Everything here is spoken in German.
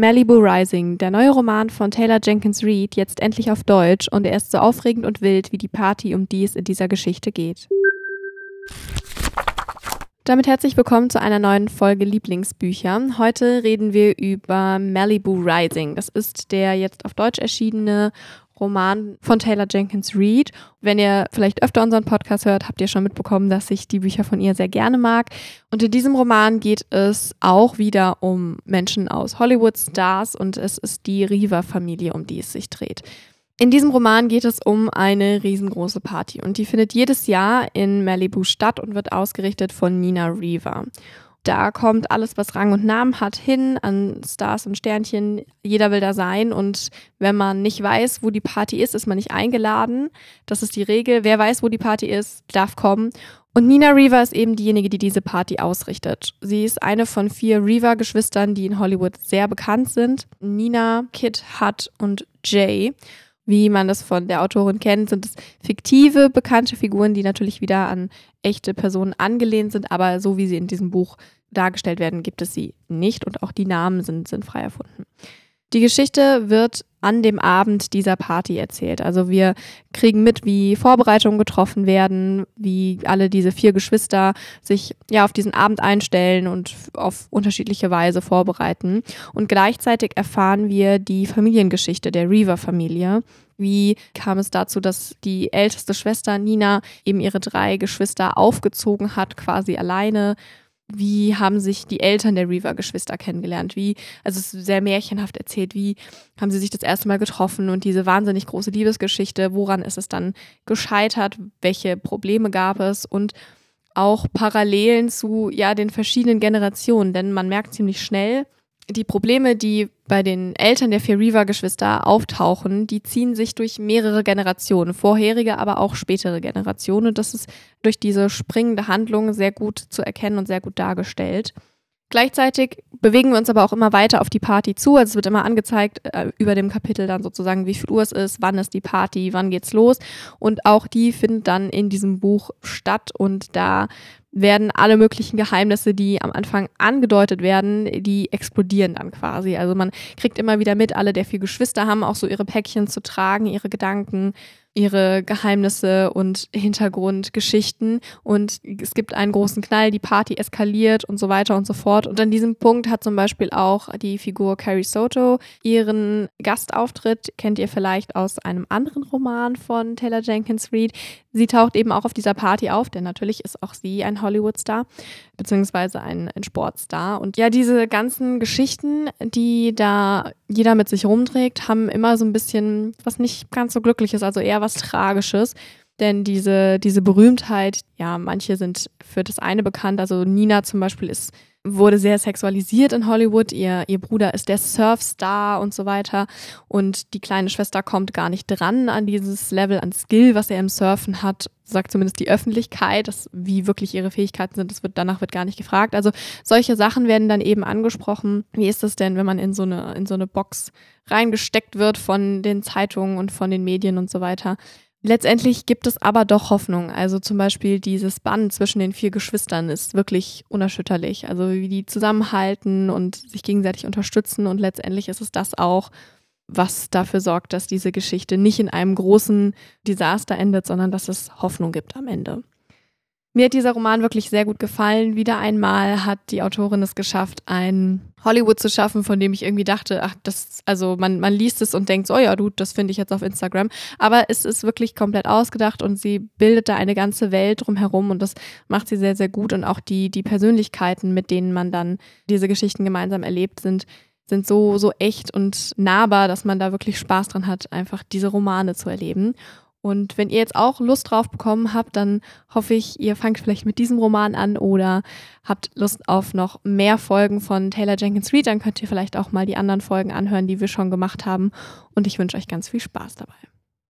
Malibu Rising, der neue Roman von Taylor Jenkins Reid, jetzt endlich auf Deutsch und er ist so aufregend und wild wie die Party, um die es in dieser Geschichte geht. Damit herzlich willkommen zu einer neuen Folge Lieblingsbücher. Heute reden wir über Malibu Rising. Das ist der jetzt auf Deutsch erschienene Roman von Taylor Jenkins Reid. Wenn ihr vielleicht öfter unseren Podcast hört, habt ihr schon mitbekommen, dass ich die Bücher von ihr sehr gerne mag. Und in diesem Roman geht es auch wieder um Menschen aus Hollywood Stars und es ist die Riva-Familie, um die es sich dreht. In diesem Roman geht es um eine riesengroße Party und die findet jedes Jahr in Malibu statt und wird ausgerichtet von Nina Riva. Da kommt alles, was Rang und Namen hat, hin an Stars und Sternchen. Jeder will da sein. Und wenn man nicht weiß, wo die Party ist, ist man nicht eingeladen. Das ist die Regel. Wer weiß, wo die Party ist, darf kommen. Und Nina Reaver ist eben diejenige, die diese Party ausrichtet. Sie ist eine von vier Reaver-Geschwistern, die in Hollywood sehr bekannt sind. Nina, Kit, Hutt und Jay wie man das von der Autorin kennt, sind es fiktive, bekannte Figuren, die natürlich wieder an echte Personen angelehnt sind, aber so wie sie in diesem Buch dargestellt werden, gibt es sie nicht und auch die Namen sind, sind frei erfunden. Die Geschichte wird an dem Abend dieser Party erzählt. Also wir kriegen mit, wie Vorbereitungen getroffen werden, wie alle diese vier Geschwister sich ja auf diesen Abend einstellen und auf unterschiedliche Weise vorbereiten. Und gleichzeitig erfahren wir die Familiengeschichte der Reaver-Familie. Wie kam es dazu, dass die älteste Schwester Nina eben ihre drei Geschwister aufgezogen hat, quasi alleine? Wie haben sich die Eltern der Reaver-Geschwister kennengelernt? Wie, also es ist sehr märchenhaft erzählt, wie haben sie sich das erste Mal getroffen und diese wahnsinnig große Liebesgeschichte, woran ist es dann gescheitert, welche Probleme gab es und auch Parallelen zu ja den verschiedenen Generationen, denn man merkt ziemlich schnell, die Probleme, die bei den Eltern der vier Reaver-Geschwister auftauchen, die ziehen sich durch mehrere Generationen, vorherige, aber auch spätere Generationen. Und das ist durch diese springende Handlung sehr gut zu erkennen und sehr gut dargestellt. Gleichzeitig bewegen wir uns aber auch immer weiter auf die Party zu. Also es wird immer angezeigt äh, über dem Kapitel dann sozusagen, wie viel Uhr es ist, wann ist die Party, wann geht's los. Und auch die findet dann in diesem Buch statt. Und da werden alle möglichen Geheimnisse, die am Anfang angedeutet werden, die explodieren dann quasi. Also man kriegt immer wieder mit, alle der vier Geschwister haben auch so ihre Päckchen zu tragen, ihre Gedanken ihre Geheimnisse und Hintergrundgeschichten und es gibt einen großen Knall, die Party eskaliert und so weiter und so fort. Und an diesem Punkt hat zum Beispiel auch die Figur Carrie Soto ihren Gastauftritt, kennt ihr vielleicht aus einem anderen Roman von Taylor Jenkins Reid. Sie taucht eben auch auf dieser Party auf, denn natürlich ist auch sie Hollywood-Star, beziehungsweise ein, ein Sportstar. Und ja, diese ganzen Geschichten, die da jeder mit sich rumträgt, haben immer so ein bisschen was nicht ganz so glückliches, also eher was Tragisches. Denn diese, diese Berühmtheit, ja, manche sind für das eine bekannt. Also Nina zum Beispiel ist wurde sehr sexualisiert in Hollywood. Ihr, ihr Bruder ist der Surfstar und so weiter. Und die kleine Schwester kommt gar nicht dran an dieses Level an Skill, was er im Surfen hat, sagt zumindest die Öffentlichkeit, dass, wie wirklich ihre Fähigkeiten sind, das wird, danach wird gar nicht gefragt. Also solche Sachen werden dann eben angesprochen. Wie ist das denn, wenn man in so eine, in so eine Box reingesteckt wird von den Zeitungen und von den Medien und so weiter? Letztendlich gibt es aber doch Hoffnung. Also zum Beispiel dieses Band zwischen den vier Geschwistern ist wirklich unerschütterlich. Also wie die zusammenhalten und sich gegenseitig unterstützen. Und letztendlich ist es das auch, was dafür sorgt, dass diese Geschichte nicht in einem großen Desaster endet, sondern dass es Hoffnung gibt am Ende. Mir hat dieser Roman wirklich sehr gut gefallen. Wieder einmal hat die Autorin es geschafft, ein Hollywood zu schaffen, von dem ich irgendwie dachte, ach, das, also man, man liest es und denkt, so, oh ja, du, das finde ich jetzt auf Instagram. Aber es ist wirklich komplett ausgedacht und sie bildet da eine ganze Welt drumherum und das macht sie sehr, sehr gut. Und auch die, die Persönlichkeiten, mit denen man dann diese Geschichten gemeinsam erlebt, sind, sind so, so echt und nahbar, dass man da wirklich Spaß dran hat, einfach diese Romane zu erleben. Und wenn ihr jetzt auch Lust drauf bekommen habt, dann hoffe ich, ihr fangt vielleicht mit diesem Roman an oder habt Lust auf noch mehr Folgen von Taylor Jenkins Reid, dann könnt ihr vielleicht auch mal die anderen Folgen anhören, die wir schon gemacht haben. Und ich wünsche euch ganz viel Spaß dabei.